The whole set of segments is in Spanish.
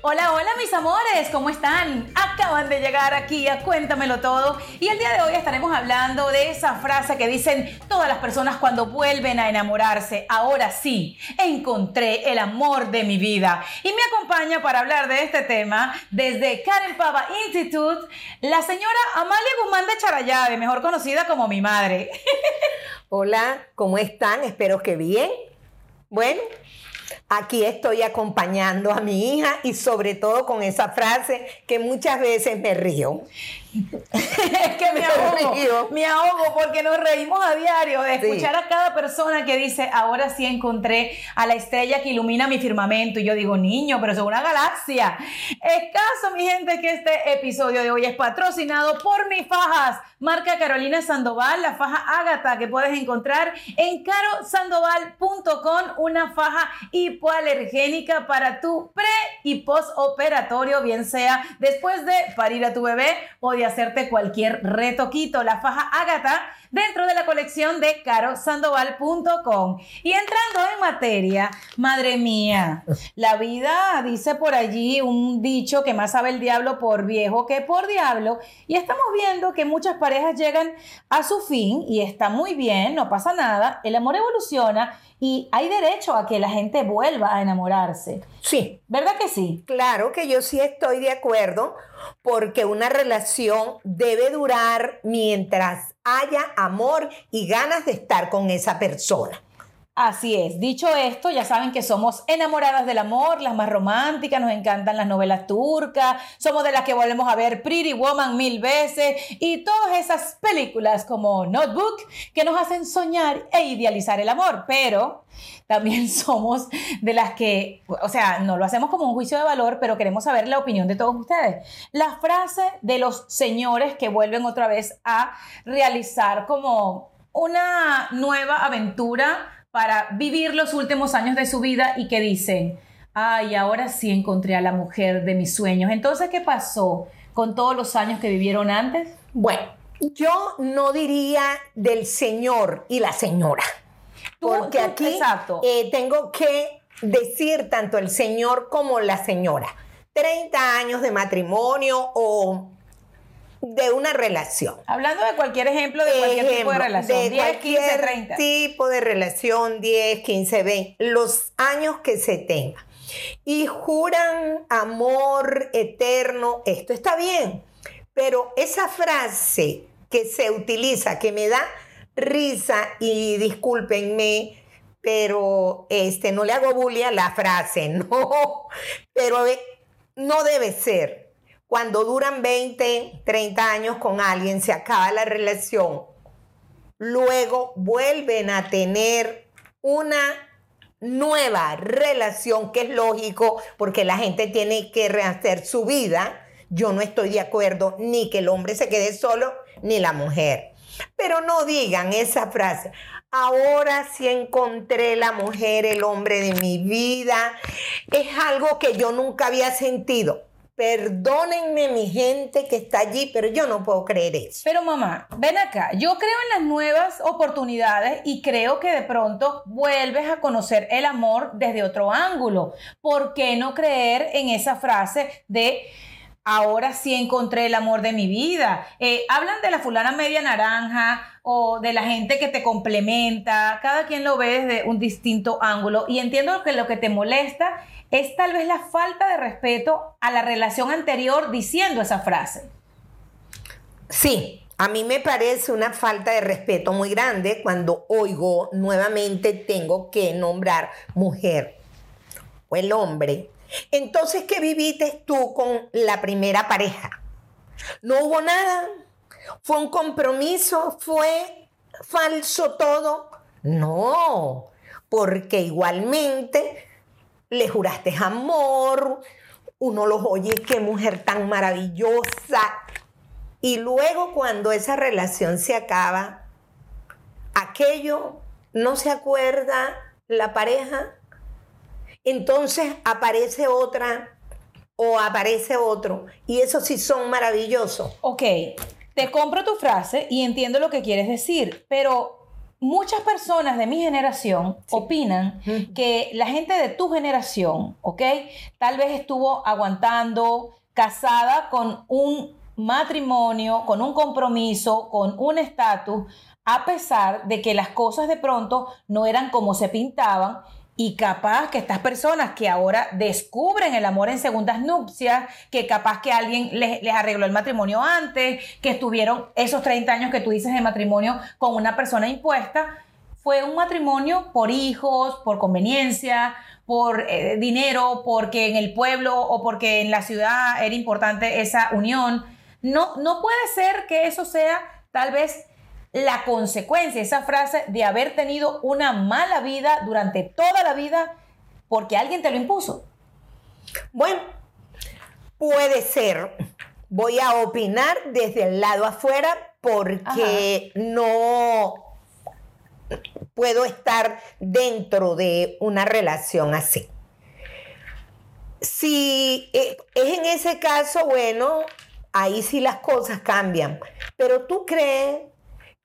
Hola, hola mis amores, ¿cómo están? Acaban de llegar aquí a Cuéntamelo Todo y el día de hoy estaremos hablando de esa frase que dicen todas las personas cuando vuelven a enamorarse. Ahora sí, encontré el amor de mi vida. Y me acompaña para hablar de este tema desde Karen Pava Institute, la señora Amalia Guzmán de Charayave, mejor conocida como mi madre. Hola, ¿cómo están? Espero que bien. Bueno, Aquí estoy acompañando a mi hija y sobre todo con esa frase que muchas veces me río. Es que me ahogo, me ahogo porque nos reímos a diario de escuchar a cada persona que dice, ahora sí encontré a la estrella que ilumina mi firmamento. Y yo digo, niño, pero es una galaxia. Escaso, mi gente, que este episodio de hoy es patrocinado por mis fajas, marca Carolina Sandoval, la faja Ágata que puedes encontrar en carosandoval.com, una faja hipoalergénica para tu pre y postoperatorio, bien sea después de parir a tu bebé o de hacerte cualquier retoquito. La faja Ágata dentro de la colección de carosandoval.com. Y entrando en materia, madre mía, la vida dice por allí un dicho que más sabe el diablo por viejo que por diablo. Y estamos viendo que muchas parejas llegan a su fin y está muy bien, no pasa nada, el amor evoluciona y hay derecho a que la gente vuelva a enamorarse. Sí. ¿Verdad que sí? Claro que yo sí estoy de acuerdo porque una relación debe durar mientras haya amor y ganas de estar con esa persona. Así es. Dicho esto, ya saben que somos enamoradas del amor, las más románticas, nos encantan las novelas turcas, somos de las que volvemos a ver Pretty Woman mil veces y todas esas películas como Notebook que nos hacen soñar e idealizar el amor, pero también somos de las que, o sea, no lo hacemos como un juicio de valor, pero queremos saber la opinión de todos ustedes. La frase de los señores que vuelven otra vez a realizar como una nueva aventura para vivir los últimos años de su vida y que dicen, ay, ahora sí encontré a la mujer de mis sueños. Entonces, ¿qué pasó con todos los años que vivieron antes? Bueno, yo no diría del señor y la señora. porque aquí eh, tengo que decir tanto el señor como la señora. 30 años de matrimonio o de una relación. Hablando de cualquier ejemplo de cualquier tipo de relación, de 10, 15, 30. tipo de relación, 10, 15, 20, los años que se tenga. Y juran amor eterno, esto está bien, pero esa frase que se utiliza, que me da risa, y discúlpenme, pero este, no le hago bullying a la frase, no, pero no debe ser cuando duran 20, 30 años con alguien, se acaba la relación, luego vuelven a tener una nueva relación, que es lógico, porque la gente tiene que rehacer su vida. Yo no estoy de acuerdo ni que el hombre se quede solo, ni la mujer. Pero no digan esa frase. Ahora sí encontré la mujer, el hombre de mi vida. Es algo que yo nunca había sentido. Perdónenme mi gente que está allí, pero yo no puedo creer eso. Pero mamá, ven acá, yo creo en las nuevas oportunidades y creo que de pronto vuelves a conocer el amor desde otro ángulo. ¿Por qué no creer en esa frase de ahora sí encontré el amor de mi vida? Eh, hablan de la fulana media naranja o de la gente que te complementa, cada quien lo ve desde un distinto ángulo y entiendo que lo que te molesta es tal vez la falta de respeto a la relación anterior diciendo esa frase. Sí, a mí me parece una falta de respeto muy grande cuando oigo nuevamente tengo que nombrar mujer o el hombre. Entonces, ¿qué viviste tú con la primera pareja? No hubo nada. Fue un compromiso, fue falso todo. No, porque igualmente le juraste amor, uno los oye, qué mujer tan maravillosa. Y luego cuando esa relación se acaba, aquello no se acuerda la pareja, entonces aparece otra o aparece otro. Y eso sí son maravillosos. Ok, te compro tu frase y entiendo lo que quieres decir, pero muchas personas de mi generación opinan que la gente de tu generación, ¿ok? Tal vez estuvo aguantando, casada con un matrimonio, con un compromiso, con un estatus, a pesar de que las cosas de pronto no eran como se pintaban y capaz que estas personas que ahora descubren el amor en segundas nupcias, que capaz que alguien les, arregló el matrimonio antes, que estuvieron esos 30 años que tú dices de matrimonio con una persona impuesta, fue un matrimonio por hijos, por conveniencia, por eh, dinero, porque en el pueblo o porque en la ciudad era importante esa unión. No, no puede ser que eso sea tal vez la consecuencia, esa frase de haber tenido una mala vida durante toda la vida porque alguien te lo impuso. Bueno, puede ser. Voy a opinar desde el lado afuera porque no puedo estar dentro de una relación así. Si eh, es en ese caso, bueno, ahí sí las cosas cambian. Pero tú crees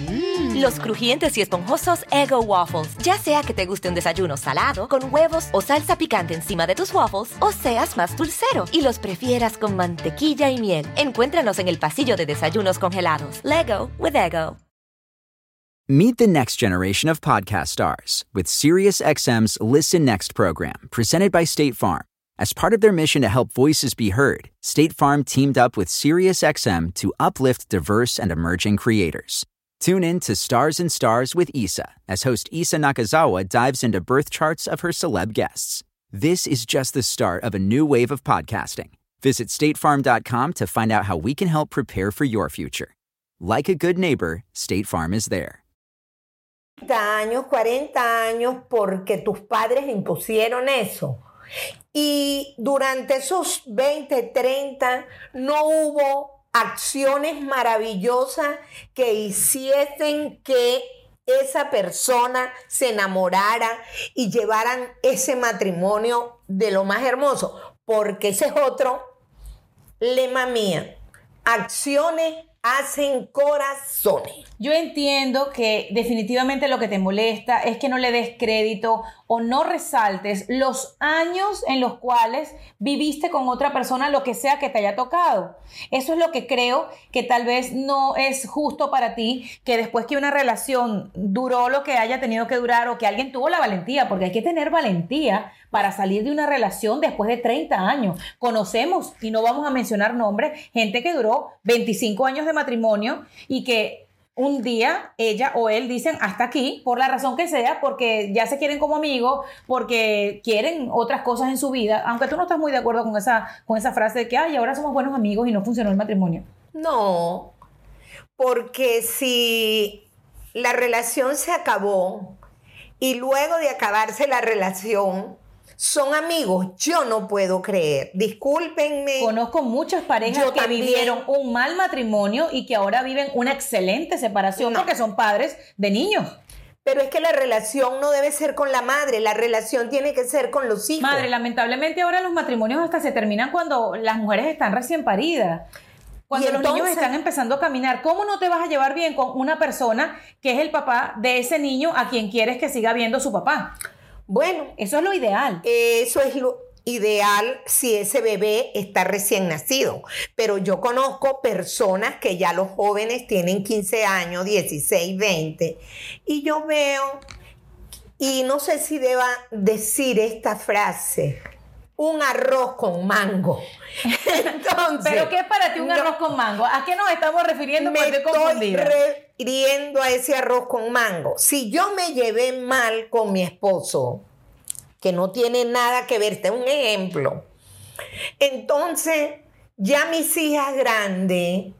Mm. Los crujientes y esponjosos Ego Waffles. Ya sea que te guste un desayuno salado, con huevos o salsa picante encima de tus waffles, o seas más dulcero y los prefieras con mantequilla y miel. Encuéntranos en el pasillo de desayunos congelados. Lego with Ego. Meet the next generation of podcast stars with SiriusXM's Listen Next program, presented by State Farm. As part of their mission to help voices be heard, State Farm teamed up with SiriusXM to uplift diverse and emerging creators. Tune in to Stars and Stars with Isa as host Isa Nakazawa dives into birth charts of her celeb guests. This is just the start of a new wave of podcasting. Visit statefarm.com to find out how we can help prepare for your future. Like a good neighbor, State Farm is there. años, 40 años, porque tus padres impusieron eso. Y durante esos 20, 30 no hubo acciones maravillosas que hiciesen que esa persona se enamorara y llevaran ese matrimonio de lo más hermoso, porque ese es otro lema mía. Acciones hacen corazones. Yo entiendo que definitivamente lo que te molesta es que no le des crédito o no resaltes los años en los cuales viviste con otra persona, lo que sea que te haya tocado. Eso es lo que creo que tal vez no es justo para ti, que después que una relación duró lo que haya tenido que durar o que alguien tuvo la valentía, porque hay que tener valentía para salir de una relación después de 30 años. Conocemos, y no vamos a mencionar nombres, gente que duró 25 años de matrimonio y que un día ella o él dicen hasta aquí, por la razón que sea, porque ya se quieren como amigos, porque quieren otras cosas en su vida, aunque tú no estás muy de acuerdo con esa, con esa frase de que, ay, ahora somos buenos amigos y no funcionó el matrimonio. No, porque si la relación se acabó y luego de acabarse la relación, son amigos, yo no puedo creer. Discúlpenme. Conozco muchas parejas que vivieron un mal matrimonio y que ahora viven una excelente separación porque son padres de niños. Pero es que la relación no debe ser con la madre, la relación tiene que ser con los hijos. Madre, lamentablemente ahora los matrimonios hasta se terminan cuando las mujeres están recién paridas. Cuando los niños están empezando a caminar, ¿cómo no te vas a llevar bien con una persona que es el papá de ese niño a quien quieres que siga viendo su papá? Bueno, eso es lo ideal. Eso es lo ideal si ese bebé está recién nacido. Pero yo conozco personas que ya los jóvenes tienen 15 años, 16, 20, y yo veo, y no sé si deba decir esta frase, un arroz con mango. Entonces, ¿Pero qué es para ti un arroz con mango? ¿A qué nos estamos refiriendo? Me estoy refiriendo a ese arroz con mango. Si yo me llevé mal con mi esposo, que no tiene nada que ver, este es un ejemplo. Entonces, ya mis hijas grandes,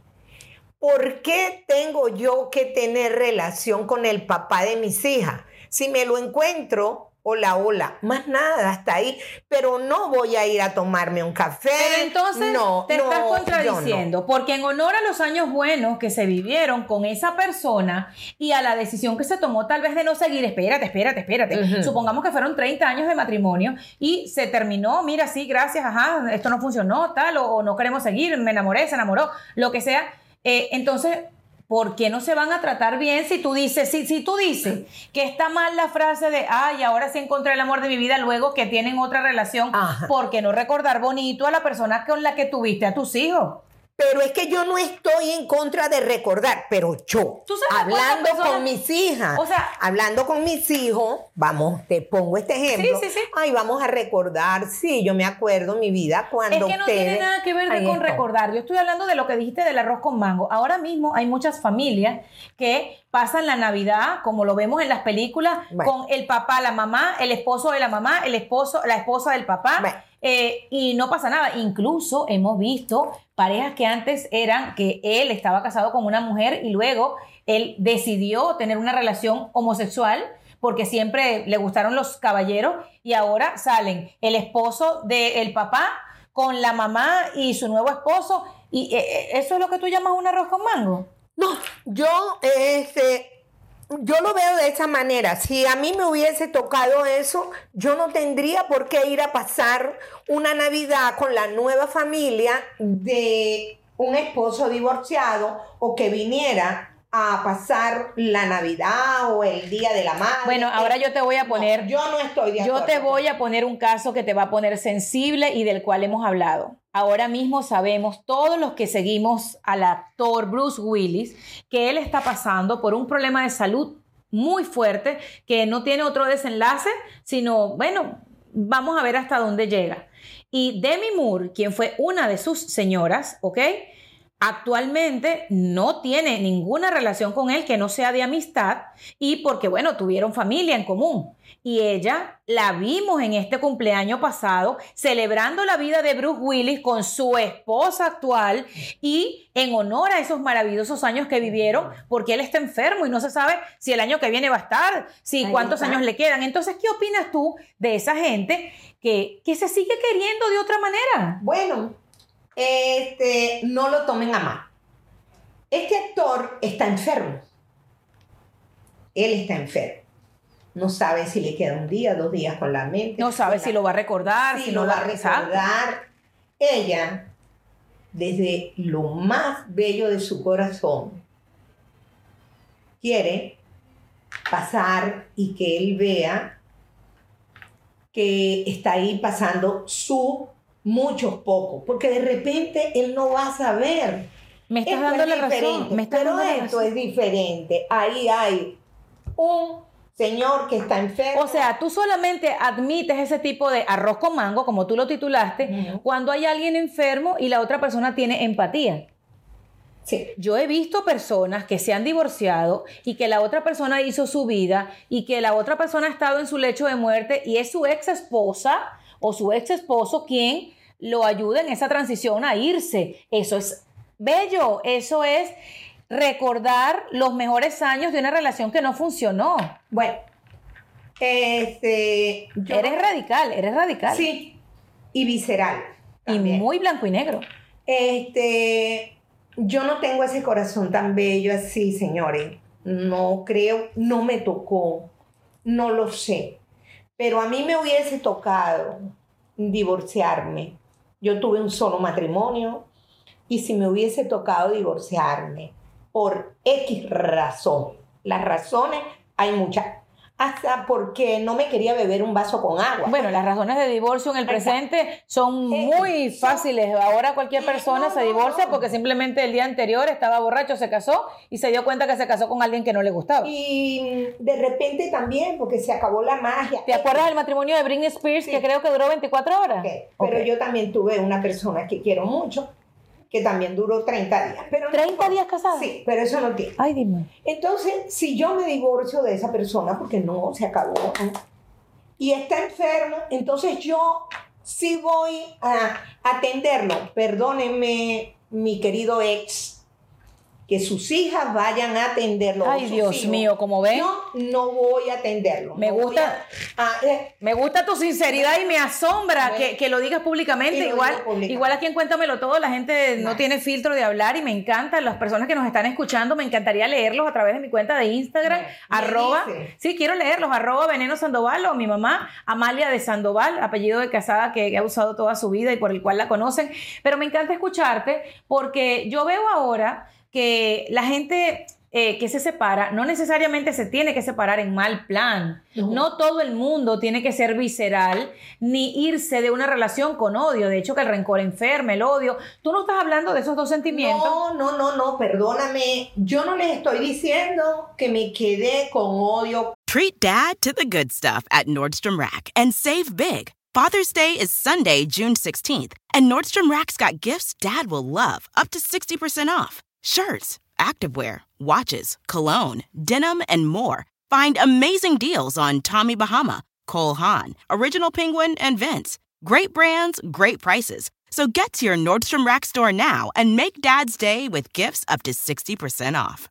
¿por qué tengo yo que tener relación con el papá de mis hijas? Si me lo encuentro, hola, hola, más nada, hasta ahí, pero no voy a ir a tomarme un café. Pero entonces no, te estás contradiciendo, porque en honor a los años buenos que se vivieron con esa persona y a la decisión que se tomó tal vez de no seguir, espérate, espérate, espérate, supongamos que fueron 30 años de matrimonio y se terminó, mira, sí, gracias, ajá, esto no funcionó, tal, o, no queremos seguir, me enamoré, se enamoró, lo que sea, eh, entonces ¿Por qué no se van a tratar bien si tú dices, si, si tú dices que está mal la frase de, ay, ahora sí encontré el amor de mi vida, luego que tienen otra relación, ¿por qué no recordar bonito a la persona con la que tuviste a tus hijos? Pero es que yo no estoy en contra de recordar, pero yo, hablando con mis hijas, o sea, hablando con mis hijos, vamos, te pongo este ejemplo. Sí, sí, sí. Ay, vamos a recordar, sí, yo me acuerdo mi vida cuando. Es que no tiene nada que ver con recordar. Yo estoy hablando de lo que dijiste del arroz con mango. Ahora mismo hay muchas familias que pasan la Navidad, como lo vemos en las películas, con el papá, la mamá, el esposo de la mamá, el esposo, la esposa del papá. Eh, y no pasa nada. Incluso hemos visto parejas que antes eran que él estaba casado con una mujer y luego él decidió tener una relación homosexual porque siempre le gustaron los caballeros y ahora salen el esposo del papá con la mamá y su nuevo esposo y eh, eh, eso es lo que tú llamas un arroz con mango. No, yo este yo lo veo de esa manera. Si a mí me hubiese tocado eso, yo no tendría por qué ir a pasar una Navidad con la nueva familia de un esposo divorciado o que viniera a pasar la Navidad o el Día de la Madre. Bueno, ahora yo te voy a poner... yo no estoy de acuerdo. Yo te voy a poner un caso que te va a poner sensible y del cual hemos hablado. Ahora mismo sabemos, todos los que seguimos al actor Bruce Willis, que él está pasando por un problema de salud muy fuerte, que no tiene otro desenlace, sino, bueno, vamos a ver hasta dónde llega. Y Demi Moore, quien fue una de sus señoras, ¿ok? Actualmente no tiene ninguna relación con él que no sea de amistad y porque, bueno, tuvieron familia en común. Y ella la vimos en este cumpleaños pasado celebrando la vida de Bruce Willis con su esposa actual y en honor a esos maravillosos años que vivieron, porque él está enfermo y no se sabe si el año que viene va a estar, si cuántos años le quedan. Entonces, ¿qué opinas tú de esa gente que, que se sigue queriendo de otra manera? Bueno, este, no lo tomen a mal. Este actor está enfermo. Él está enfermo. No sabe si le queda un día, dos días con la mente. No sabe si lo va a recordar, si, lo va a recordar. Ella, desde lo más bello de su corazón, quiere pasar y que él vea que está ahí pasando su muchos pocos, porque de repente él no va a saber. Me estás dando la razón, pero esto es diferente. Ahí hay un señor que está enfermo. O sea, tú solamente admites ese tipo de arroz con mango, como tú lo titulaste, cuando hay alguien enfermo y la otra persona tiene empatía. Sí. Yo he visto personas que se han divorciado y que la otra persona hizo su vida y que la otra persona ha estado en su lecho de muerte y es su ex esposa o su ex esposo quien lo ayuda en esa transición a irse. Eso es bello, eso es recordar los mejores años de una relación que no funcionó. Bueno, este, eres radical, eres radical. Sí, y visceral. Y muy blanco y negro. Este, yo no tengo ese corazón tan bello así, señores. No creo, no me tocó, no lo sé. Pero a mí me hubiese tocado divorciarme. Yo tuve un solo matrimonio y si me hubiese tocado divorciarme por X razón, las razones hay muchas. Hasta porque no me quería beber un vaso con agua. Bueno, las razones de divorcio en el presente son muy fáciles. Ahora cualquier persona se divorcia porque simplemente el día anterior estaba borracho, se casó y se dio cuenta que se casó con alguien que no le gustaba. Y de repente también, porque se acabó la magia. ¿Te acuerdas del matrimonio de Britney Spears que creo que duró 24 horas? Pero yo también tuve una persona que quiero mucho que también duró 30 días. Pero ¿30 días casada? Sí, pero eso no tiene. Ay, dime. Entonces, si yo me divorcio de esa persona, porque no, se acabó, y está enfermo, entonces yo sí voy a atenderlo. Perdónenme, mi querido ex, que sus hijas vayan a atenderlo. Ay, Dios mío, como ven. Yo no voy a atenderlo. Me gusta, eh, me gusta tu sinceridad y me asombra que, lo digas públicamente. Igual, igual aquí en Cuéntamelo Todo, la gente no tiene filtro de hablar y me encanta. Las personas que nos están escuchando, me encantaría leerlos a través de mi cuenta de Instagram, arroba. Sí, quiero leerlos, arroba Veneno Sandoval o mi mamá, Amalia de Sandoval, apellido de casada que ha usado toda su vida y por el cual la conocen. Pero me encanta escucharte porque yo veo ahora que la gente eh, que se separa no necesariamente se tiene que separar en mal plan. No. todo el mundo tiene que ser visceral ni irse de una relación con odio. De hecho, que el rencor enferme, el odio. Tú no estás hablando de esos dos sentimientos. No, no, no, no, perdóname. Yo no les estoy diciendo que me quedé con odio. Treat dad to the good stuff at Nordstrom Rack and save big. Father's Day is Sunday, June 16th, and Nordstrom Rack's got gifts dad will love, up to 60% off. Shirts, activewear, watches, cologne, denim, and more. Find amazing deals on Tommy Bahama, Cole Haan, Original Penguin, and Vince. Great brands, great prices. So get to your Nordstrom Rack store now and make Dad's Day with gifts up to 60% off.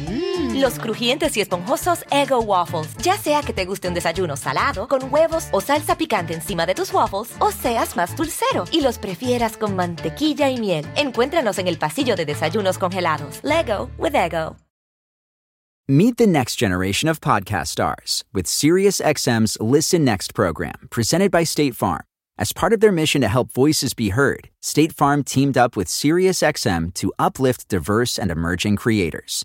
Mm. Los crujientes y esponjosos Ego Waffles. Ya sea que te guste un desayuno salado, con huevos o salsa picante encima de tus waffles, o seas más dulcero y los prefieras con mantequilla y miel. Encuéntranos en el pasillo de desayunos congelados. Lego with Ego. Meet the next generation of podcast stars with SiriusXM's Listen Next program, presented by State Farm. As part of their mission to help voices be heard, State Farm teamed up with SiriusXM to uplift diverse and emerging creators.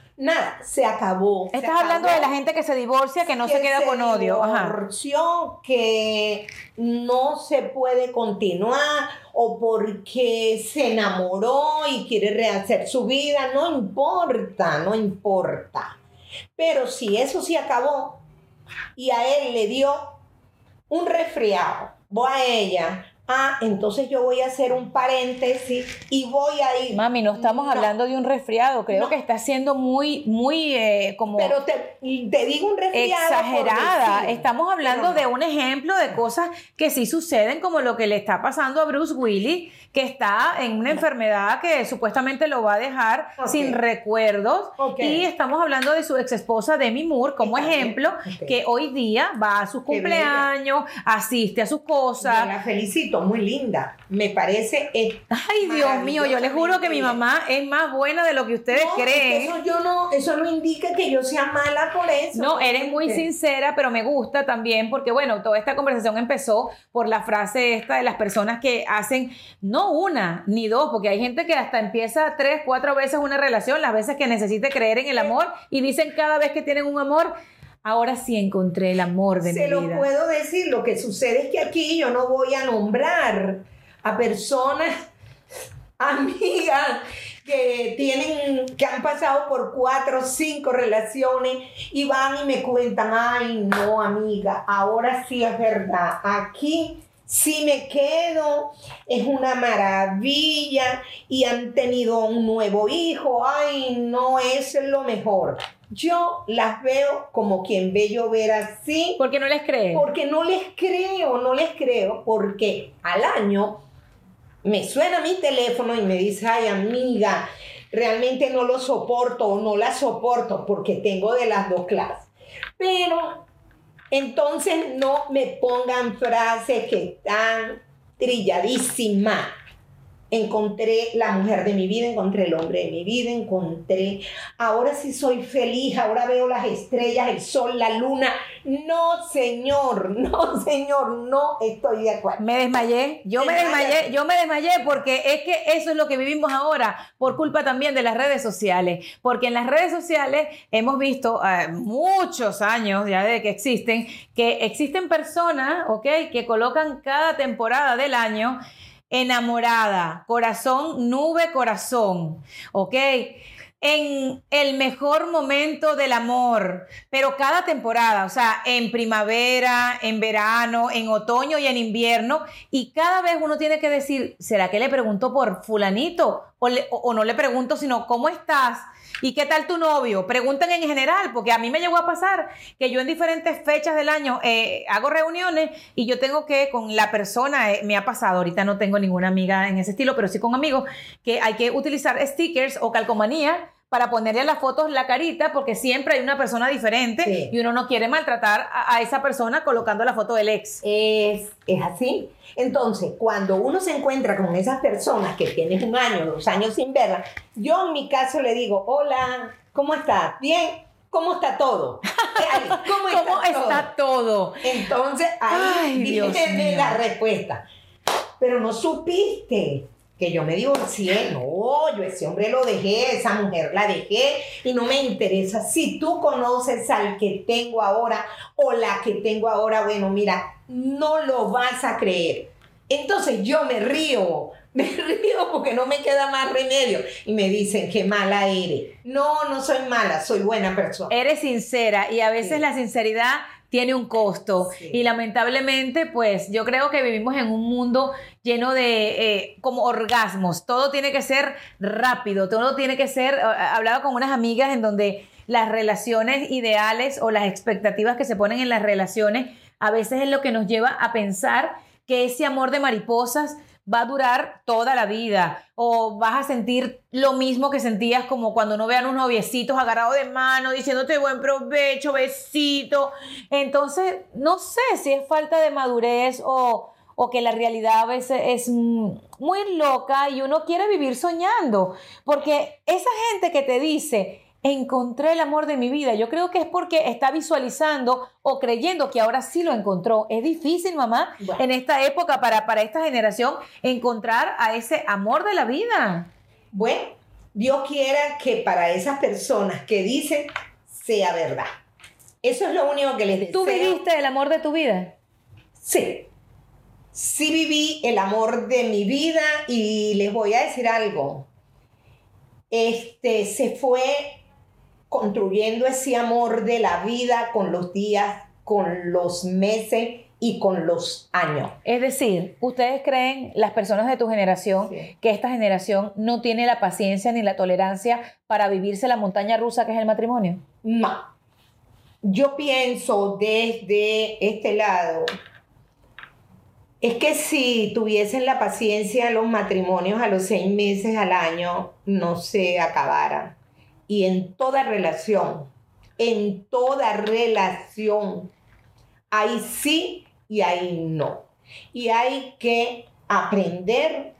Nada, se acabó. Estás hablando de la gente que se divorcia, que no se queda con odio. Ajá. que no se puede continuar o porque se enamoró y quiere rehacer su vida, no importa, no importa. Pero si eso se acabó y a él le dio un resfriado, o a ella ah, entonces yo voy a hacer un paréntesis y voy a ir. Mami, no estamos hablando de un resfriado, creo que está siendo muy, muy eh, como... Pero te, digo un resfriado. Exagerada. estamos hablando de un ejemplo de cosas que sí suceden, como lo que le está pasando a Bruce Willis, que está en una enfermedad que supuestamente lo va a dejar sin recuerdos. Y estamos hablando de su ex esposa Demi Moore como ejemplo, que hoy día va a sus cumpleaños, asiste a sus cosas. la felicito muy linda. Me parece. Ay, Dios mío, yo les juro que mi mamá es más buena de lo que ustedes creen. eso, yo no, eso no indica que yo sea mala por eso. No, eres muy sincera, pero me gusta también porque, bueno, toda esta conversación empezó por la frase esta de las personas que hacen no una ni dos, porque hay gente que hasta empieza tres, cuatro veces una relación, las veces que necesite creer en el amor y dicen cada vez que tienen un amor ahora sí encontré el amor de mi vida. Se lo puedo decir, lo que sucede es que aquí yo no voy a nombrar a personas, amigas, que tienen, que han pasado por cuatro o cinco relaciones y van y me cuentan, ay no amiga, ahora sí es verdad, aquí sí me quedo, es una maravilla y han tenido un nuevo hijo, ay no es lo mejor. Yo las veo como quien ve llover así. ¿Por qué no les creo? Porque no les creo, no les creo, porque al año me suena mi teléfono y me dice, ay amiga, realmente no lo soporto o no la soporto porque tengo de las dos clases. Pero entonces no me pongan frases que están trilladísimas encontré la mujer de mi vida, encontré el hombre de mi vida, encontré, ahora sí soy feliz, ahora veo las estrellas, el sol, la luna. No, señor, no, señor, no estoy de acuerdo. Me desmayé, yo me desmayé, yo me desmayé porque es que eso es lo que vivimos ahora por culpa también de las redes sociales, porque en las redes sociales hemos visto eh, muchos años ya de que existen, que existen personas, ¿ok? Que colocan cada temporada del año enamorada, corazón, nube, corazón, ¿ok? En el mejor momento del amor, pero cada temporada, o sea, en primavera, en verano, en otoño y en invierno, y cada vez uno tiene que decir, ¿será que le pregunto por fulanito? O, o no le pregunto, sino, ¿cómo estás? ¿Y qué tal tu novio? Preguntan en general, porque a mí me llegó a pasar que yo en diferentes fechas del año eh, hago reuniones y yo tengo que con la persona, eh, me ha pasado, ahorita no tengo ninguna amiga en ese estilo, pero sí con amigos, que hay que utilizar stickers o calcomanía para ponerle a las fotos la carita, porque siempre hay una persona diferente y uno no quiere maltratar a, esa persona colocando la foto del ex. Es, es así. Entonces, cuando uno se encuentra con esas personas que tienes un año, dos años sin verlas, yo en mi caso le digo, hola, ¿cómo estás? Bien. ¿Cómo está todo? ¿Cómo, está, todo? Entonces, ahí viene la respuesta. Pero no supiste que yo me divorcié, no, yo ese hombre lo dejé, esa mujer la dejé y no me interesa. Si tú conoces al que tengo ahora o la que tengo ahora, bueno, mira, no lo vas a creer. Entonces yo me río, me río porque no me queda más remedio. Y me dicen, qué mala eres. No, no soy mala, soy buena persona. Eres sincera y a veces la sinceridad tiene un costo. Y lamentablemente, pues yo creo que vivimos en un mundo lleno de eh, como orgasmos. Todo tiene que ser rápido, todo tiene que ser, eh, hablaba con unas amigas en donde las relaciones ideales o las expectativas que se ponen en las relaciones a veces es lo que nos lleva a pensar que ese amor de mariposas va a durar toda la vida o vas a sentir lo mismo que sentías como cuando no vean unos noviecitos agarrados de mano diciéndote buen provecho, besito. Entonces, no sé si es falta de madurez o, o que la realidad a veces es muy loca y uno quiere vivir soñando, porque esa gente que te dice, encontré el amor de mi vida. Yo creo que es porque está visualizando o creyendo que ahora sí lo encontró. Es difícil, mamá, en esta época, para, para esta generación, encontrar a ese amor de la vida. Bueno, Dios quiera que para esas personas que dicen sea verdad. Eso es lo único que les deseo. ¿Tú viviste el amor de tu vida? Sí. Sí viví el amor de mi vida y les voy a decir algo. Este se fue construyendo ese amor de la vida con los días, con los meses y con los años. Es decir, ¿ustedes creen, las personas de tu generación, que esta generación no tiene la paciencia ni la tolerancia para vivirse la montaña rusa que es el matrimonio? No. Yo pienso desde este lado, es que si tuviesen la paciencia los matrimonios a los seis meses al año, no se acabaran y en toda relación, en toda relación, hay sí y hay no. Y hay que aprender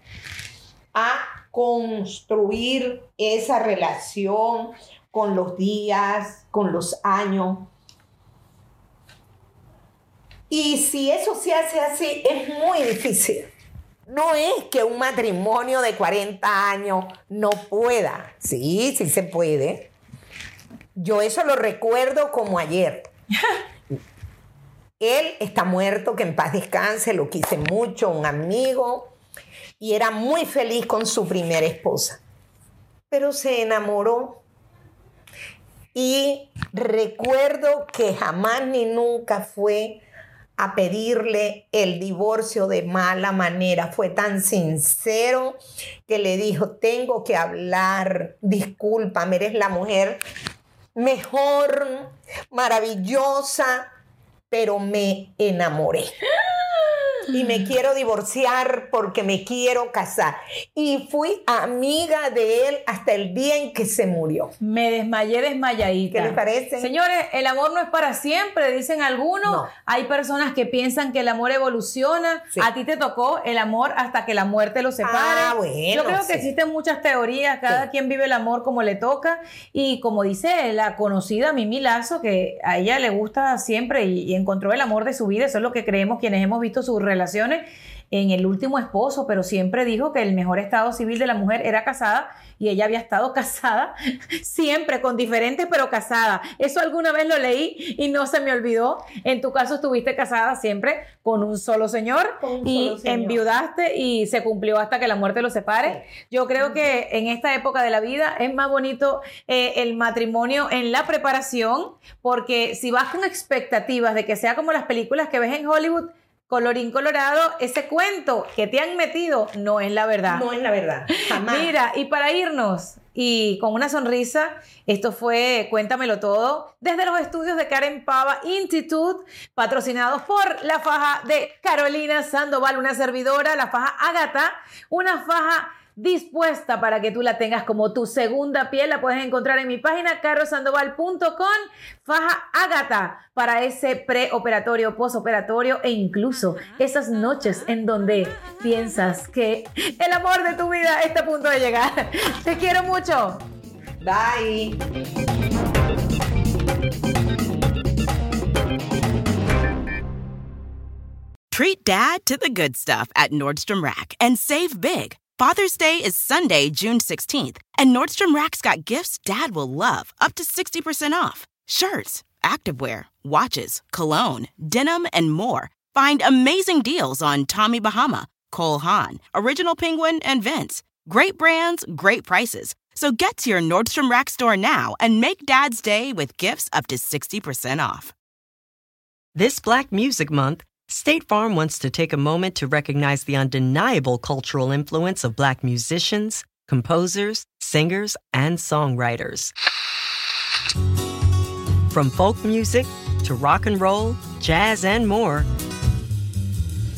a construir esa relación con los días, con los años. Y si eso se hace así, es muy difícil. No es que un matrimonio de 40 años no pueda. Sí, sí se puede. Yo eso lo recuerdo como ayer. Él está muerto, que en paz descanse, lo quise mucho, un amigo, y era muy feliz con su primera esposa. Pero se enamoró. Y recuerdo que jamás ni nunca fue a pedirle el divorcio de mala manera. Fue tan sincero que le dijo, tengo que hablar, discúlpame, eres la mujer mejor, maravillosa, pero me enamoré. Y me quiero divorciar porque me quiero casar. Y fui amiga de él hasta el día en que se murió. Me desmayé desmayadita. ¿Qué les parece? Señores, el amor no es para siempre, dicen algunos. Hay personas que piensan que el amor evoluciona. A ti te tocó el amor hasta que la muerte lo separe. Ah, bueno, Yo creo que existen muchas teorías, cada quien vive el amor como le toca. Y como dice la conocida Mimi Lazo, que a ella le gusta siempre y, y encontró el amor de su vida, eso es lo que creemos quienes hemos visto sus relaciones en el último esposo, pero siempre dijo que el mejor estado civil de la mujer era casada y ella había estado casada siempre con diferentes, pero casada. Eso alguna vez lo leí y no se me olvidó. En tu caso estuviste casada siempre con un solo señor y enviudaste y se cumplió hasta que la muerte lo separe. Yo creo que en esta época de la vida es más bonito eh, el matrimonio en la preparación, porque si vas con expectativas de que sea como las películas que ves en Hollywood, Colorín colorado, ese cuento que te han metido no es la verdad. No es la verdad. Jamás. Mira, y para irnos y con una sonrisa, esto fue Cuéntamelo Todo desde los estudios de Karen Pava Institute, patrocinados por la faja de Carolina Sandoval, una servidora, la faja Ágata, una faja dispuesta para que tú la tengas como tu segunda piel. La puedes encontrar en mi página carrosandoval.com, faja Ágata para ese preoperatorio, posoperatorio e incluso esas noches en donde piensas que el amor de tu vida está a punto de llegar. Te quiero mucho. Bye. Treat dad to the good stuff at Nordstrom Rack and save big. Father's Day is Sunday, June 16th, and Nordstrom Rack's got gifts dad will love, up to 60% off. Shirts, activewear, watches, cologne, denim, and more. Find amazing deals on Tommy Bahama, Cole Haan, Original Penguin, and Vince. Great brands, great prices. So get to your Nordstrom Rack store now and make dad's day with gifts up to 60% off. This Black Music Month, State Farm wants to take a moment to recognize the undeniable cultural influence of Black musicians, composers, singers, and songwriters. From folk music to rock and roll, jazz, and more,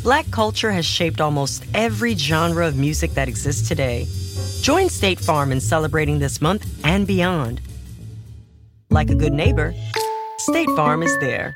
Black culture has shaped almost every genre of music that exists today. Join State Farm in celebrating this month and beyond. Like a good neighbor, State Farm is there.